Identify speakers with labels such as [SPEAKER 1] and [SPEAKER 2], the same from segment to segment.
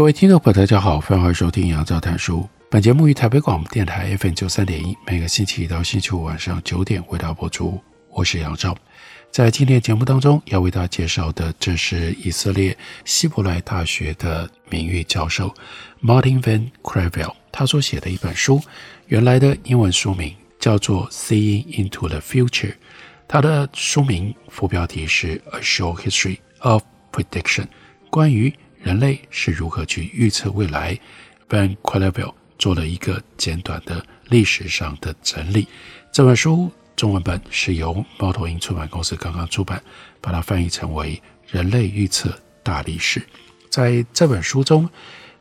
[SPEAKER 1] 各位听众朋友，大家好，欢迎收听杨照谈书。本节目于台北广播电台 FM 九三点一，每个星期一到星期五晚上九点为大家播出。我是杨照。在今天节目当中要为大家介绍的，这是以色列希伯来大学的名誉教授 Martin Van Creveld 他所写的一本书。原来的英文书名叫做《Seeing into the Future》，它的书名副标题是《A Short History of Prediction》，关于人类是如何去预测未来？Van Cleavel 做了一个简短的历史上的整理。这本书中文版是由猫头鹰出版公司刚刚出版，把它翻译成为《人类预测大历史》。在这本书中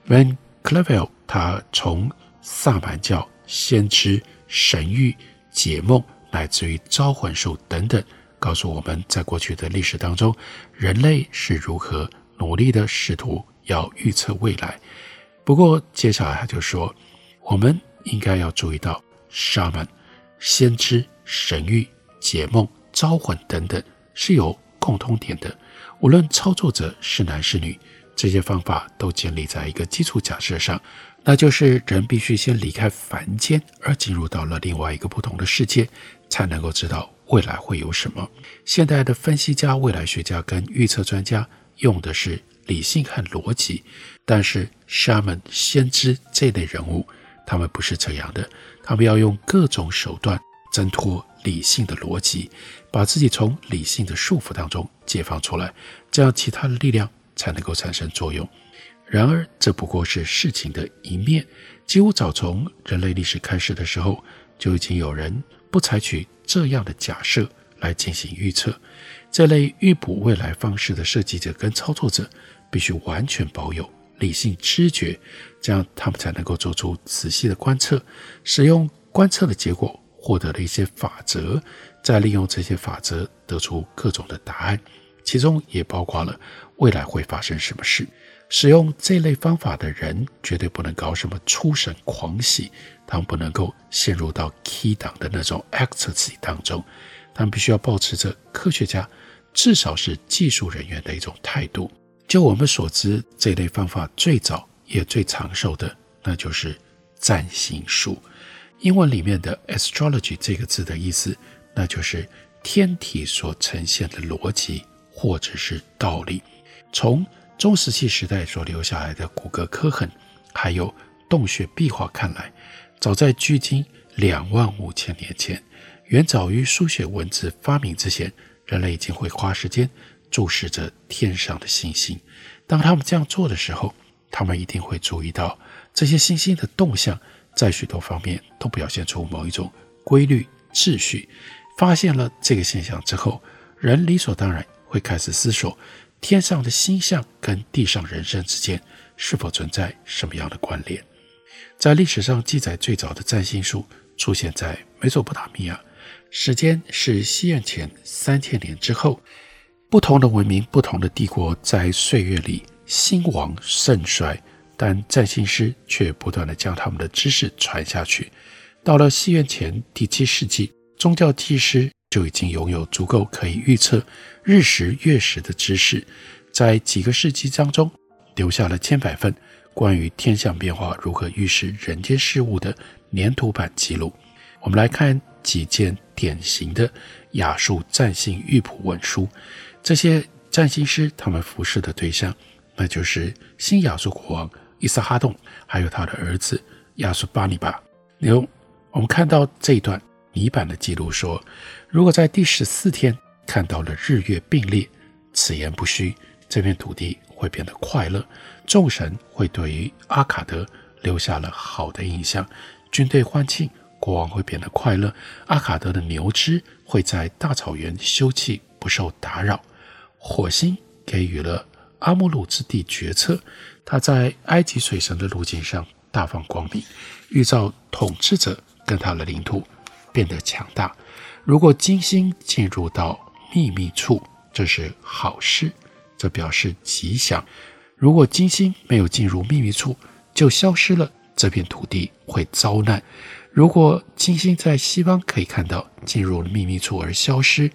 [SPEAKER 1] ，Van Cleavel 他从萨满教、先知、神谕、解梦，乃至于招魂术等等，告诉我们在过去的历史当中，人类是如何。努力的试图要预测未来，不过接下来他就说，我们应该要注意到，沙门、先知、神谕、解梦、招魂等等是有共通点的。无论操作者是男是女，这些方法都建立在一个基础假设上，那就是人必须先离开凡间，而进入到了另外一个不同的世界，才能够知道未来会有什么。现代的分析家、未来学家跟预测专家。用的是理性和逻辑，但是沙门、先知这类人物，他们不是这样的。他们要用各种手段挣脱理性的逻辑，把自己从理性的束缚当中解放出来，这样其他的力量才能够产生作用。然而，这不过是事情的一面。几乎早从人类历史开始的时候，就已经有人不采取这样的假设来进行预测。这类预卜未来方式的设计者跟操作者，必须完全保有理性知觉，这样他们才能够做出仔细的观测，使用观测的结果获得了一些法则，再利用这些法则得出各种的答案，其中也包括了未来会发生什么事。使用这类方法的人绝对不能搞什么出神狂喜，他们不能够陷入到 key 档的那种 ecstasy 当中。他们必须要保持着科学家，至少是技术人员的一种态度。就我们所知，这类方法最早也最长寿的，那就是占星术。英文里面的 astrology 这个字的意思，那就是天体所呈现的逻辑或者是道理。从中石器时代所留下来的骨骼刻痕，还有洞穴壁画看来，早在距今两万五千年前。远早于书写文字发明之前，人类已经会花时间注视着天上的星星。当他们这样做的时候，他们一定会注意到这些星星的动向，在许多方面都表现出某一种规律秩序。发现了这个现象之后，人理所当然会开始思索：天上的星象跟地上人生之间是否存在什么样的关联？在历史上记载最早的占星术出现在美索不达米亚。时间是西元前三千年之后，不同的文明、不同的帝国在岁月里兴亡盛衰，但占星师却不断地将他们的知识传下去。到了西元前第七世纪，宗教祭师就已经拥有足够可以预测日食月食的知识，在几个世纪当中留下了千百份关于天象变化如何预示人间事物的粘土版记录。我们来看几件。典型的亚述占星玉谱文书，这些占星师他们服侍的对象，那就是新亚述国王伊萨哈洞，还有他的儿子亚述巴尼巴。有我们看到这一段泥板的记录说，如果在第十四天看到了日月并列，此言不虚，这片土地会变得快乐，众神会对于阿卡德留下了好的印象，军队欢庆。国王会变得快乐，阿卡德的牛只会在大草原休憩，不受打扰。火星给予了阿姆鲁之地决策，他在埃及水神的路径上大放光明，预兆统治者跟他的领土变得强大。如果金星进入到秘密处，这是好事，这表示吉祥；如果金星没有进入秘密处，就消失了，这片土地会遭难。如果金星在西方可以看到进入秘密处而消失，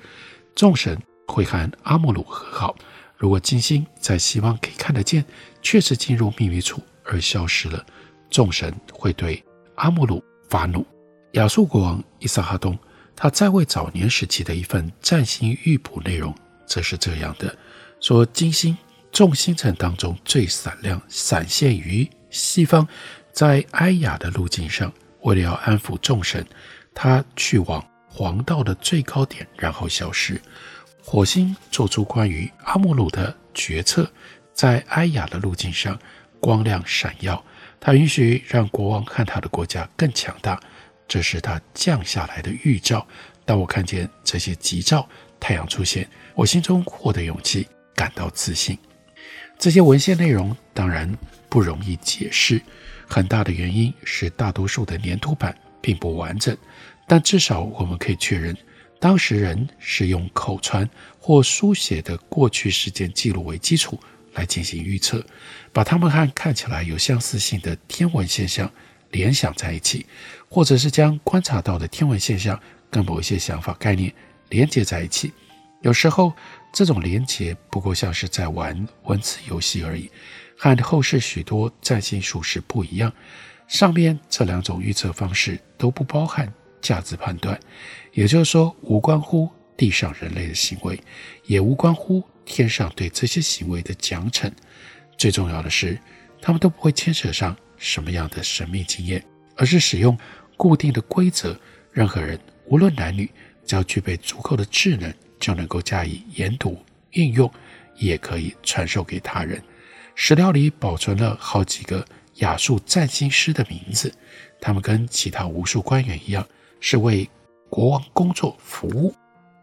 [SPEAKER 1] 众神会和阿穆鲁和好；如果金星在西方可以看得见，确实进入秘密处而消失了，众神会对阿穆鲁发怒。亚述国王伊萨哈东他在位早年时期的一份占星预卜内容，则是这样的：说金星众星辰当中最闪亮，闪现于西方，在埃亚的路径上。为了要安抚众神，他去往黄道的最高点，然后消失。火星做出关于阿姆鲁的决策，在埃亚的路径上光亮闪耀。他允许让国王和他的国家更强大，这是他降下来的预兆。当我看见这些吉兆，太阳出现，我心中获得勇气，感到自信。这些文献内容当然不容易解释。很大的原因是大多数的粘土板并不完整，但至少我们可以确认，当时人是用口传或书写的过去时间记录为基础来进行预测，把它们和看起来有相似性的天文现象联想在一起，或者是将观察到的天文现象跟某一些想法概念连接在一起。有时候，这种连接不过像是在玩文字游戏而已。和后世许多占星术是不一样，上面这两种预测方式都不包含价值判断，也就是说，无关乎地上人类的行为，也无关乎天上对这些行为的奖惩。最重要的是，他们都不会牵扯上什么样的神秘经验，而是使用固定的规则，任何人无论男女，只要具备足够的智能，就能够加以研读应用，也可以传授给他人。史料里保存了好几个亚述占星师的名字，他们跟其他无数官员一样，是为国王工作服务。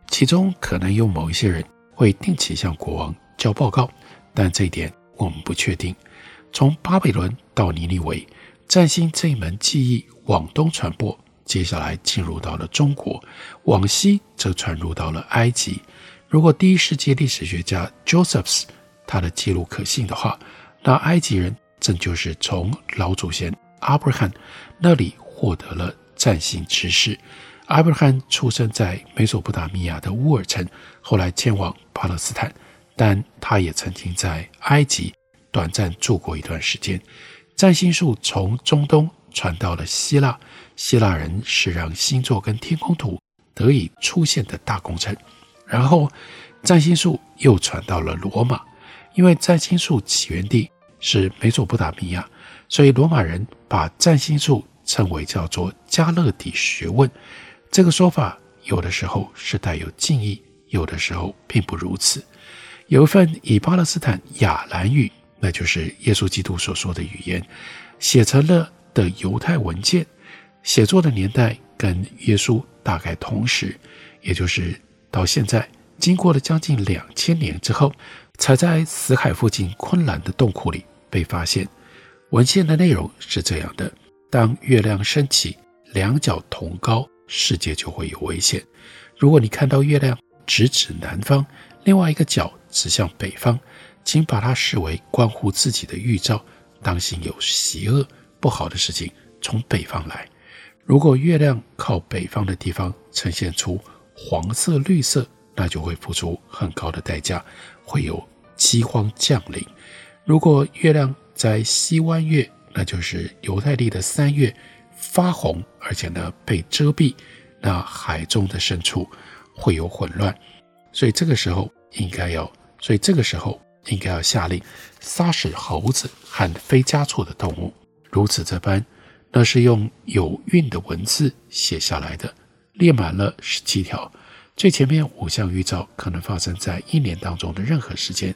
[SPEAKER 1] 其中可能有某一些人会定期向国王交报告，但这一点我们不确定。从巴比伦到尼尼微，占星这一门技艺往东传播，接下来进入到了中国，往西则传入到了埃及。如果第一世纪历史学家 Josephs 他的记录可信的话，那埃及人正就是从老祖先阿布拉罕那里获得了占星知识。阿布拉罕出生在美索不达米亚的乌尔城，后来迁往巴勒斯坦，但他也曾经在埃及短暂住过一段时间。占星术从中东传到了希腊，希腊人是让星座跟天空图得以出现的大功臣。然后，占星术又传到了罗马。因为占星术起源地是美索不达米亚，所以罗马人把占星术称为叫做加勒底学问。这个说法有的时候是带有敬意，有的时候并不如此。有一份以巴勒斯坦亚兰语，那就是耶稣基督所说的语言，写成了的犹太文件，写作的年代跟耶稣大概同时，也就是到现在，经过了将近两千年之后。才在死海附近昆兰的洞窟里被发现。文献的内容是这样的：当月亮升起，两角同高，世界就会有危险。如果你看到月亮直指南方，另外一个角指向北方，请把它视为关乎自己的预兆，当心有邪恶不好的事情从北方来。如果月亮靠北方的地方呈现出黄色、绿色，那就会付出很高的代价，会有。饥荒降临。如果月亮在西弯月，那就是犹太历的三月发红，而且呢被遮蔽，那海中的深处会有混乱。所以这个时候应该要，所以这个时候应该要下令杀死猴子和非家畜的动物。如此这般，那是用有韵的文字写下来的，列满了十七条。最前面五项预兆可能发生在一年当中的任何时间，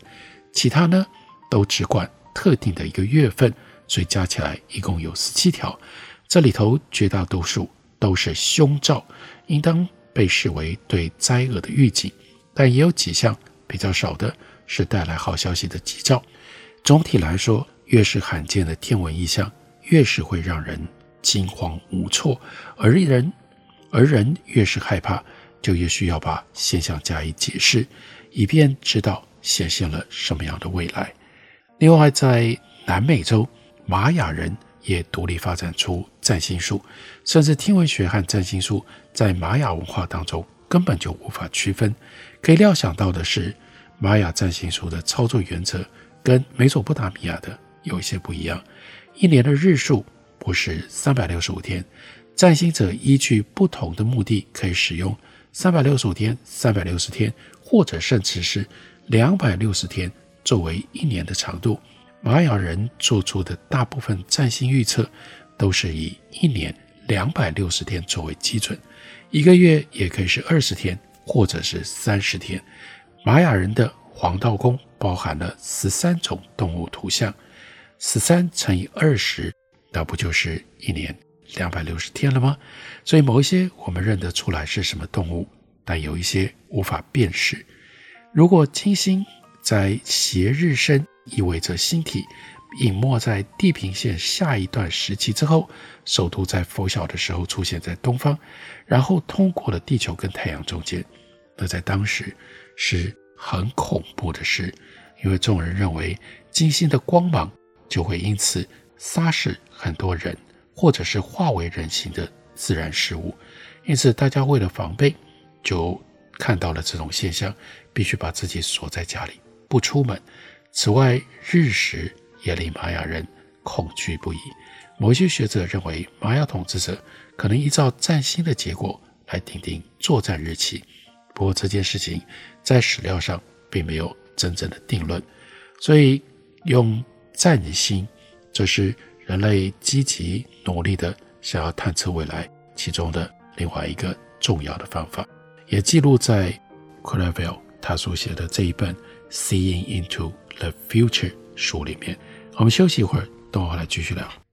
[SPEAKER 1] 其他呢都只管特定的一个月份，所以加起来一共有十七条。这里头绝大多数都是凶兆，应当被视为对灾厄的预警，但也有几项比较少的是带来好消息的吉兆。总体来说，越是罕见的天文异象，越是会让人惊慌无措，而人而人越是害怕，就越需要把现象加以解释，以便知道显现了什么样的未来。另外，在南美洲，玛雅人也独立发展出占星术，甚至天文学和占星术在玛雅文化当中根本就无法区分。可以料想到的是，玛雅占星术的操作原则跟美索不达米亚的有一些不一样。一年的日数不是三百六十五天，占星者依据不同的目的，可以使用三百六十五天、三百六十天，或者甚至是两百六十天作为一年的长度。玛雅人做出的大部分占星预测都是以一年两百六十天作为基准，一个月也可以是二十天或者是三十天。玛雅人的黄道宫包含了十三种动物图像，十三乘以二十，那不就是一年两百六十天了吗？所以某一些我们认得出来是什么动物，但有一些无法辨识。如果金星在斜日升，意味着星体隐没在地平线下一段时期之后，首度在拂晓的时候出现在东方，然后通过了地球跟太阳中间。那在当时是很恐怖的事，因为众人认为金星的光芒就会因此杀死很多人，或者是化为人形的自然事物。因此，大家为了防备，就看到了这种现象，必须把自己锁在家里，不出门。此外，日食也令玛雅人恐惧不已。某些学者认为，玛雅统治者可能依照占星的结果来定定作战日期。不过，这件事情在史料上并没有真正的定论。所以，用占星，这是人类积极努力的想要探测未来其中的另外一个重要的方法，也记录在 c r a v e l 他所写的这一本《Seeing into》The Future 书里面，我们休息一会儿，等会来继续聊。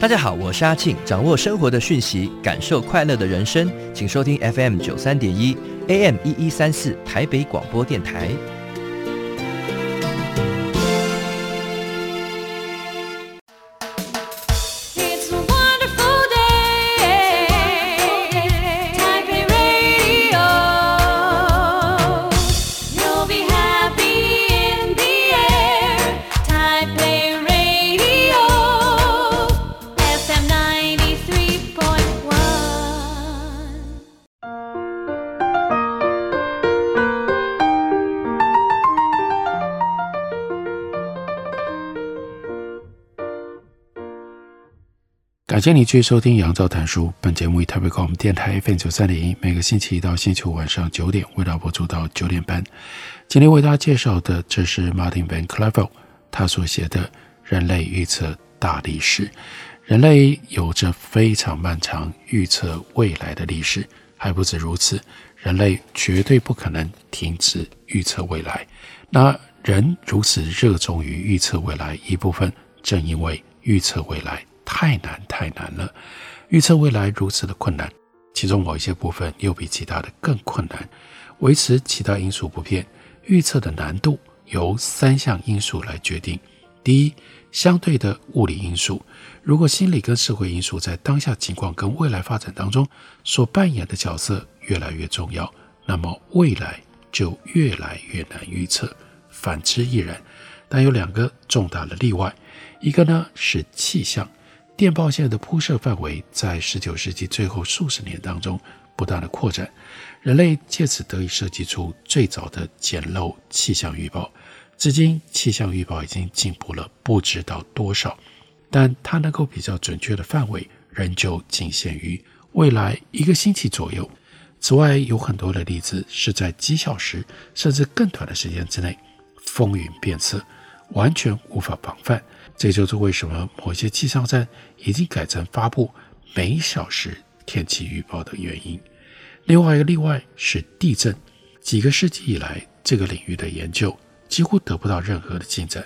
[SPEAKER 2] 大家好，我是阿庆，掌握生活的讯息，感受快乐的人生，请收听 FM 九三点一，AM 一一三四，台北广播电台。
[SPEAKER 1] 感谢你继续收听杨照谈书。本节目以台北广播电台 FM 九三点一，每个星期一到星期五晚上九点，为大家播出到九点半。今天为大家介绍的，这是 Martin Van Cleve 他所写的《人类预测大历史》。人类有着非常漫长预测未来的历史，还不止如此，人类绝对不可能停止预测未来。那人如此热衷于预测未来，一部分正因为预测未来。太难太难了，预测未来如此的困难，其中某一些部分又比其他的更困难。维持其他因素不变，预测的难度由三项因素来决定。第一，相对的物理因素，如果心理跟社会因素在当下情况跟未来发展当中所扮演的角色越来越重要，那么未来就越来越难预测。反之亦然。但有两个重大的例外，一个呢是气象。电报线的铺设范围在十九世纪最后数十年当中不断的扩展，人类借此得以设计出最早的简陋气象预报。至今，气象预报已经进步了不知道多少，但它能够比较准确的范围仍旧仅限于未来一个星期左右。此外，有很多的例子是在几小时甚至更短的时间之内风云变色，完全无法防范。这就是为什么某些气象站已经改成发布每小时天气预报的原因。另外一个例外是地震。几个世纪以来，这个领域的研究几乎得不到任何的进展。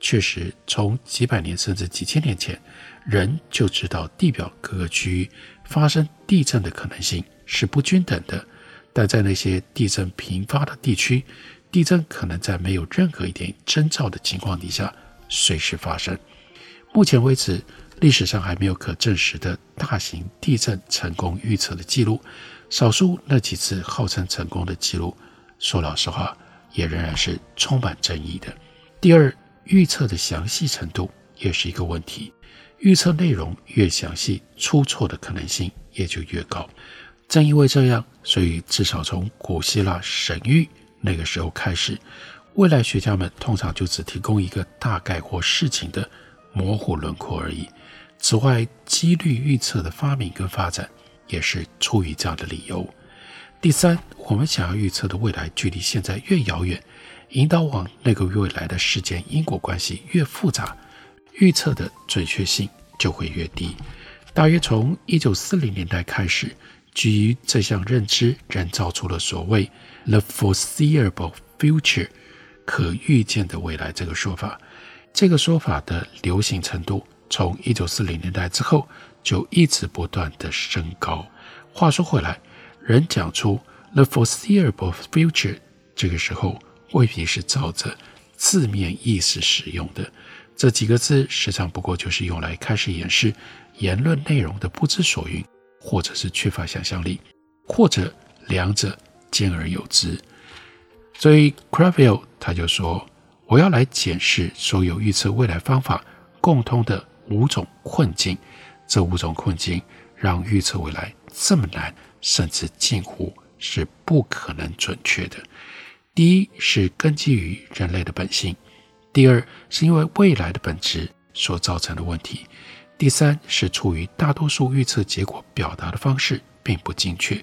[SPEAKER 1] 确实，从几百年甚至几千年前，人就知道地表各个区域发生地震的可能性是不均等的。但在那些地震频发的地区，地震可能在没有任何一点征兆的情况底下随时发生。目前为止，历史上还没有可证实的大型地震成功预测的记录。少数那几次号称成功的记录，说老实话，也仍然是充满争议的。第二，预测的详细程度也是一个问题。预测内容越详细，出错的可能性也就越高。正因为这样，所以至少从古希腊神谕那个时候开始，未来学家们通常就只提供一个大概或事情的模糊轮廓而已。此外，几率预测的发明跟发展。也是出于这样的理由。第三，我们想要预测的未来距离现在越遥远，引导往那个未来的事件因果关系越复杂，预测的准确性就会越低。大约从一九四零年代开始，基于这项认知，人造出了所谓 “the foreseeable future” 可预见的未来这个说法。这个说法的流行程度，从一九四零年代之后。就一直不断地升高。话说回来，人讲出 “the foreseeable future” 这个时候，未必是照着字面意思使用的。这几个字时常不过就是用来开始掩饰言论内容的不知所云，或者是缺乏想象力，或者两者兼而有之。所以 Kraftwerk 他就说：“我要来检视所有预测未来方法共通的五种困境。”这五种困境让预测未来这么难，甚至近乎是不可能准确的。第一是根基于人类的本性；第二是因为未来的本质所造成的问题；第三是出于大多数预测结果表达的方式并不精确；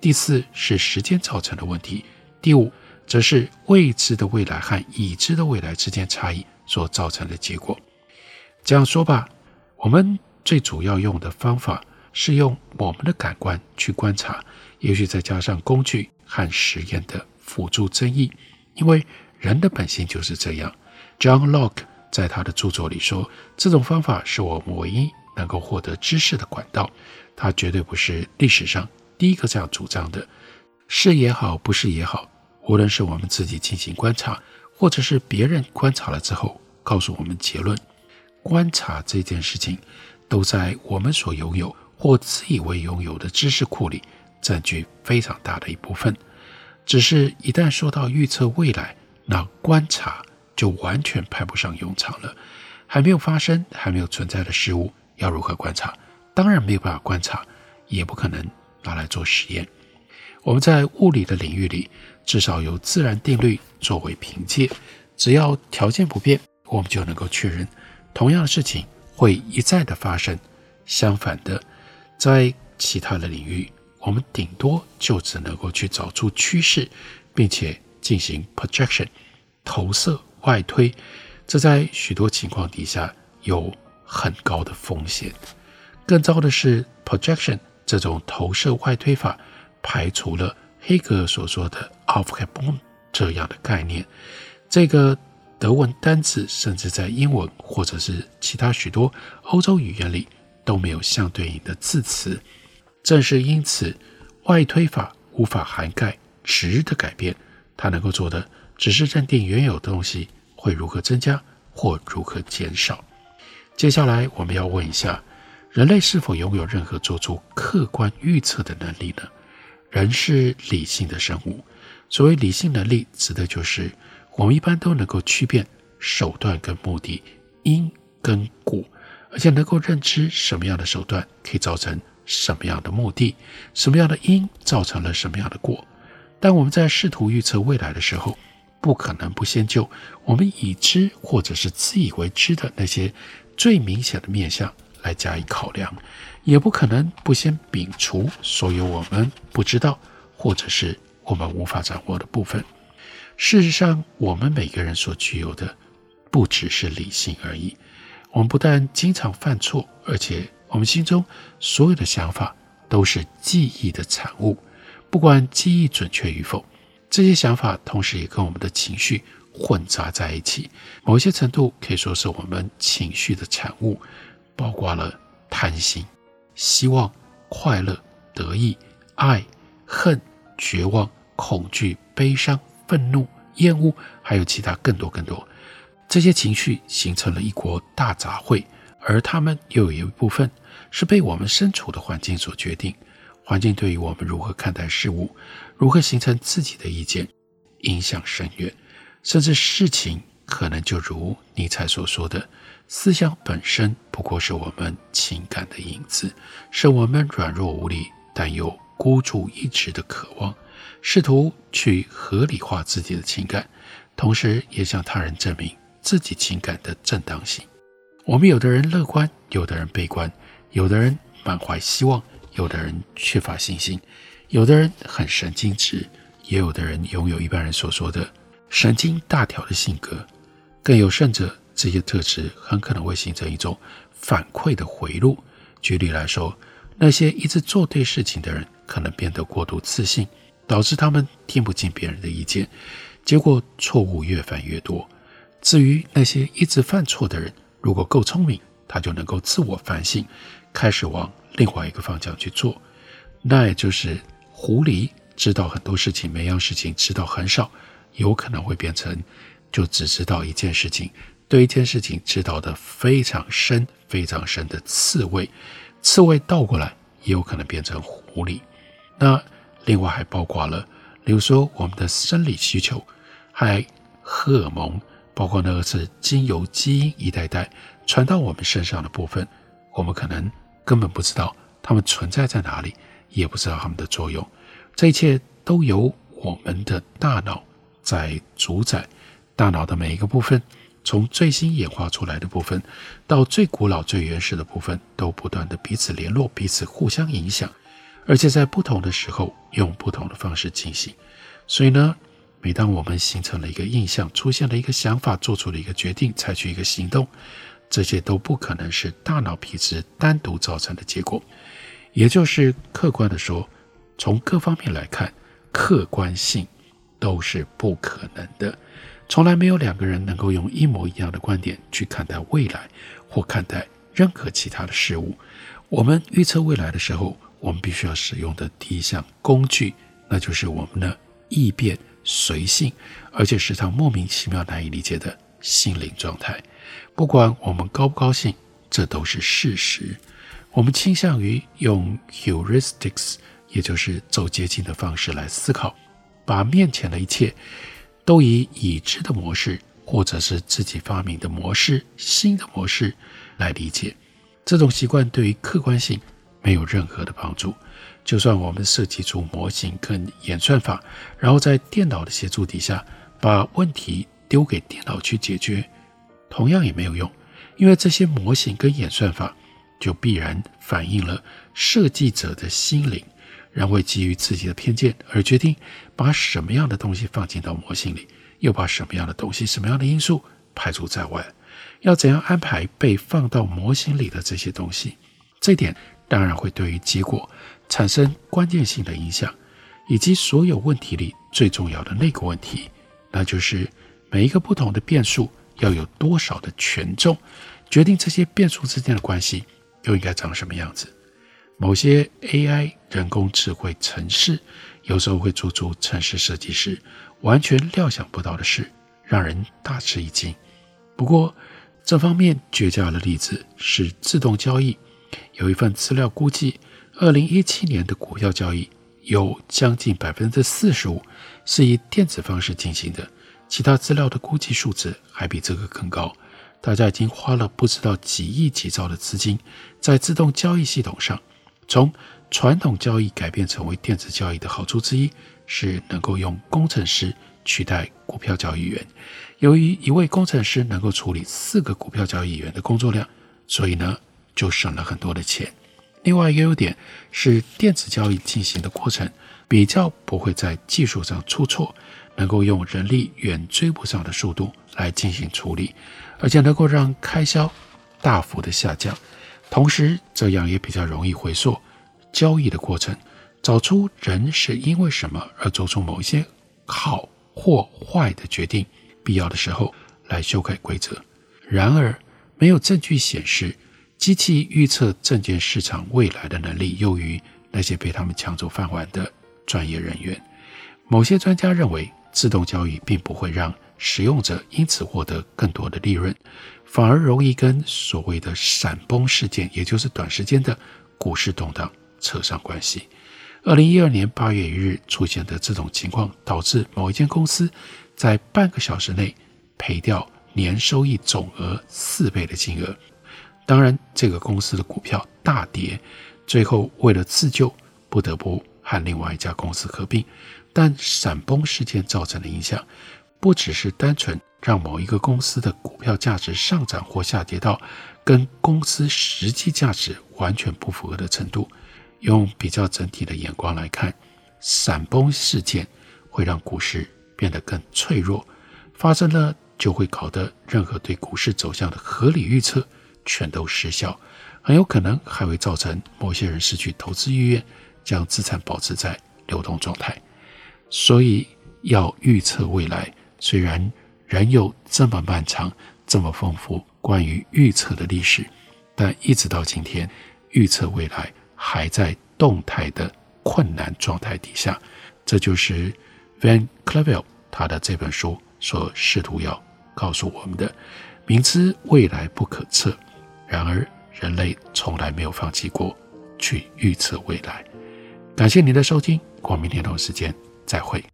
[SPEAKER 1] 第四是时间造成的问题；第五则是未知的未来和已知的未来之间差异所造成的结果。这样说吧，我们。最主要用的方法是用我们的感官去观察，也许再加上工具和实验的辅助增益，因为人的本性就是这样。John Locke 在他的著作里说，这种方法是我们唯一能够获得知识的管道。他绝对不是历史上第一个这样主张的。是也好，不是也好，无论是我们自己进行观察，或者是别人观察了之后告诉我们结论，观察这件事情。都在我们所拥有或自以为拥有的知识库里占据非常大的一部分。只是，一旦说到预测未来，那观察就完全派不上用场了。还没有发生、还没有存在的事物，要如何观察？当然没有办法观察，也不可能拿来做实验。我们在物理的领域里，至少有自然定律作为凭借，只要条件不变，我们就能够确认同样的事情。会一再的发生。相反的，在其他的领域，我们顶多就只能够去找出趋势，并且进行 projection 投射外推。这在许多情况底下有很高的风险。更糟的是，projection 这种投射外推法排除了黑格尔所说的 Aufhebung 这样的概念。这个。德文单词甚至在英文或者是其他许多欧洲语言里都没有相对应的字词。正是因此，外推法无法涵盖值的改变。它能够做的只是认定原有的东西会如何增加或如何减少。接下来，我们要问一下：人类是否拥有任何做出客观预测的能力呢？人是理性的生物。所谓理性能力，指的就是。我们一般都能够区辨手段跟目的，因跟果，而且能够认知什么样的手段可以造成什么样的目的，什么样的因造成了什么样的果。但我们在试图预测未来的时候，不可能不先就我们已知或者是自以为知的那些最明显的面相来加以考量，也不可能不先摒除所有我们不知道或者是我们无法掌握的部分。事实上，我们每个人所具有的不只是理性而已。我们不但经常犯错，而且我们心中所有的想法都是记忆的产物。不管记忆准确与否，这些想法同时也跟我们的情绪混杂在一起。某些程度可以说是我们情绪的产物，包括了贪心、希望、快乐、得意、爱、恨、绝望、恐惧、悲伤、愤怒、厌恶，还有其他更多更多。这些情绪形成了一国大杂烩，而它们又有一部分是被我们身处的环境所决定。环境对于我们如何看待事物，如何形成自己的意见，影响深远。甚至事情可能就如尼采所说的：“思想本身不过是我们情感的影子，是我们软弱无力但又孤注一掷的渴望，试图去合理化自己的情感，同时也向他人证明。”自己情感的正当性，我们有的人乐观，有的人悲观，有的人满怀希望，有的人缺乏信心，有的人很神经质，也有的人拥有一般人所说的神经大条的性格。更有甚者，这些特质很可能会形成一种反馈的回路。举例来说，那些一直做对事情的人，可能变得过度自信，导致他们听不进别人的意见，结果错误越犯越多。至于那些一直犯错的人，如果够聪明，他就能够自我反省，开始往另外一个方向去做。那也就是狐狸知道很多事情，每样事情知道很少，有可能会变成就只知道一件事情，对一件事情知道的非常深、非常深的刺猬。刺猬倒过来也有可能变成狐狸。那另外还包括了，比如说我们的生理需求，还荷尔蒙。包括那个是经由基因一代代传到我们身上的部分，我们可能根本不知道它们存在在哪里，也不知道它们的作用。这一切都由我们的大脑在主宰。大脑的每一个部分，从最新演化出来的部分到最古老、最原始的部分，都不断地彼此联络、彼此互相影响，而且在不同的时候用不同的方式进行。所以呢，每当我们形成了一个印象，出现了一个想法，做出了一个决定，采取一个行动，这些都不可能是大脑皮质单独造成的结果。也就是客观的说，从各方面来看，客观性都是不可能的。从来没有两个人能够用一模一样的观点去看待未来，或看待任何其他的事物。我们预测未来的时候，我们必须要使用的第一项工具，那就是我们的易变。随性，而且时常莫名其妙、难以理解的心灵状态。不管我们高不高兴，这都是事实。我们倾向于用 heuristics，也就是走捷径的方式来思考，把面前的一切都以已知的模式，或者是自己发明的模式、新的模式来理解。这种习惯对于客观性没有任何的帮助。就算我们设计出模型跟演算法，然后在电脑的协助底下把问题丢给电脑去解决，同样也没有用，因为这些模型跟演算法就必然反映了设计者的心灵，然后基于自己的偏见而决定把什么样的东西放进到模型里，又把什么样的东西、什么样的因素排除在外，要怎样安排被放到模型里的这些东西，这点当然会对于结果。产生关键性的影响，以及所有问题里最重要的那个问题，那就是每一个不同的变数要有多少的权重，决定这些变数之间的关系又应该长什么样子。某些 AI 人工智慧程式有时候会做出城市设计师完全料想不到的事，让人大吃一惊。不过，这方面绝佳的例子是自动交易，有一份资料估计。二零一七年的股票交易有将近百分之四十五是以电子方式进行的，其他资料的估计数字还比这个更高。大家已经花了不知道几亿几兆的资金在自动交易系统上。从传统交易改变成为电子交易的好处之一是能够用工程师取代股票交易员。由于一位工程师能够处理四个股票交易员的工作量，所以呢就省了很多的钱。另外一个优点是，电子交易进行的过程比较不会在技术上出错，能够用人力远追不上的速度来进行处理，而且能够让开销大幅的下降，同时这样也比较容易回溯交易的过程，找出人是因为什么而做出某一些好或坏的决定，必要的时候来修改规则。然而，没有证据显示机器预测证券市场未来的能力优于那些被他们抢走饭碗的专业人员。某些专家认为，自动交易并不会让使用者因此获得更多的利润，反而容易跟所谓的闪崩事件，也就是短时间的股市动荡扯上关系。二零一二年八月一日出现的这种情况，导致某一间公司在半个小时内赔掉年收益总额四倍的金额。当然，这个公司的股票大跌，最后为了自救，不得不和另外一家公司合并。但闪崩事件造成的影响，不只是单纯让某一个公司的股票价值上涨或下跌到跟公司实际价值完全不符合的程度。用比较整体的眼光来看，闪崩事件会让股市变得更脆弱，发生了就会搞得任何对股市走向的合理预测全都失效，很有可能还会造成某些人失去投资意愿，将资产保持在流动状态。所以，要预测未来，虽然仍有这么漫长、这么丰富关于预测的历史，但一直到今天，预测未来还在动态的困难状态底下。这就是 Van Clevel 他的这本书所试图要告诉我们的：明知未来不可测，然而人类从来没有放弃过去预测未来。感谢您的收听，我明天同一时间。再会。